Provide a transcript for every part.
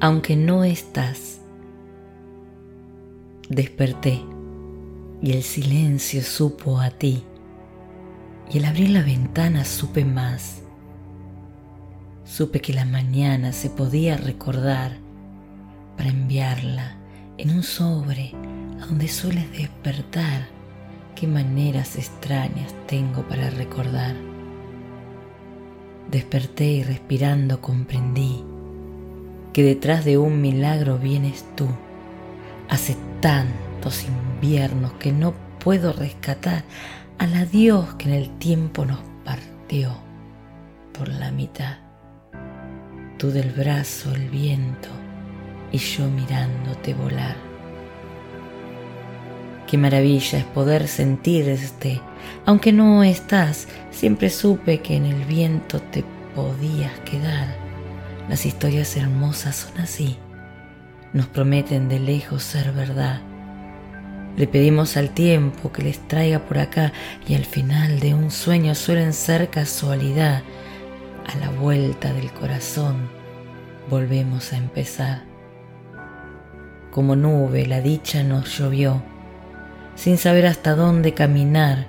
aunque no estás. Desperté y el silencio supo a ti, y al abrir la ventana supe más. Supe que la mañana se podía recordar para enviarla en un sobre a donde sueles despertar. Qué maneras extrañas tengo para recordar. Desperté y respirando comprendí que detrás de un milagro vienes tú. Hace tantos inviernos que no puedo rescatar al adiós que en el tiempo nos partió por la mitad. Tú del brazo el viento y yo mirándote volar. Qué maravilla es poder sentir este, aunque no estás, siempre supe que en el viento te podías quedar. Las historias hermosas son así, nos prometen de lejos ser verdad. Le pedimos al tiempo que les traiga por acá y al final de un sueño suelen ser casualidad. A la vuelta del corazón volvemos a empezar. Como nube la dicha nos llovió, sin saber hasta dónde caminar,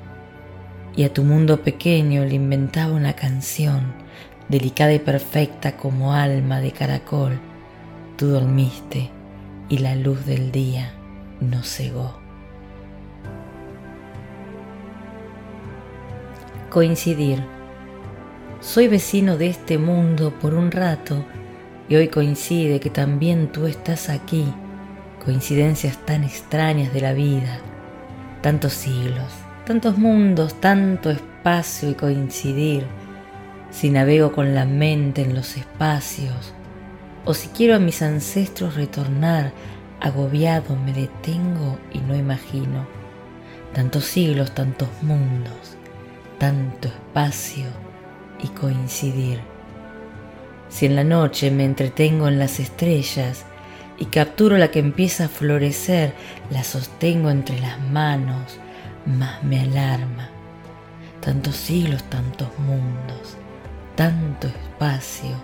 y a tu mundo pequeño le inventaba una canción, delicada y perfecta como alma de caracol. Tú dormiste y la luz del día nos cegó. Coincidir. Soy vecino de este mundo por un rato y hoy coincide que también tú estás aquí coincidencias tan extrañas de la vida, tantos siglos, tantos mundos, tanto espacio y coincidir, si navego con la mente en los espacios, o si quiero a mis ancestros retornar, agobiado me detengo y no imagino, tantos siglos, tantos mundos, tanto espacio y coincidir. Si en la noche me entretengo en las estrellas, y capturo la que empieza a florecer, la sostengo entre las manos, más me alarma. Tantos siglos, tantos mundos, tanto espacio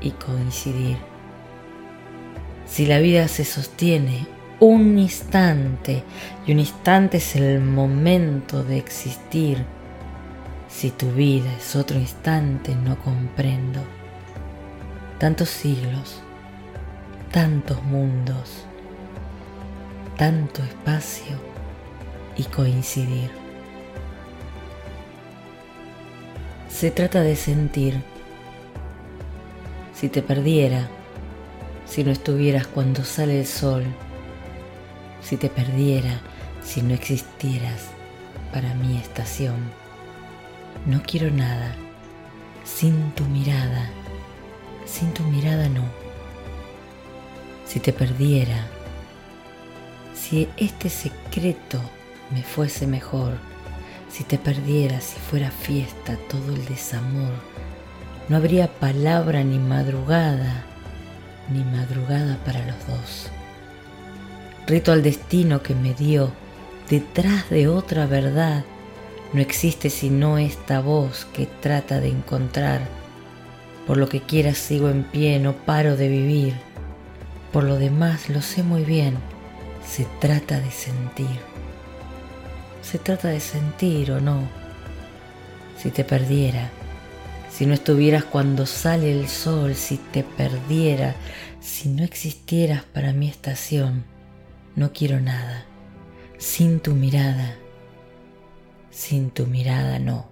y coincidir. Si la vida se sostiene un instante y un instante es el momento de existir, si tu vida es otro instante no comprendo. Tantos siglos, tantos mundos, tanto espacio y coincidir. Se trata de sentir. Si te perdiera, si no estuvieras cuando sale el sol, si te perdiera, si no existieras para mi estación. No quiero nada sin tu mirada, sin tu mirada no si te perdiera, si este secreto me fuese mejor, si te perdiera, si fuera fiesta todo el desamor, no habría palabra ni madrugada, ni madrugada para los dos. Rito al destino que me dio, detrás de otra verdad, no existe sino esta voz que trata de encontrar. Por lo que quieras sigo en pie, no paro de vivir por lo demás, lo sé muy bien, se trata de sentir. Se trata de sentir o no. Si te perdiera, si no estuvieras cuando sale el sol, si te perdiera, si no existieras para mi estación, no quiero nada. Sin tu mirada, sin tu mirada no.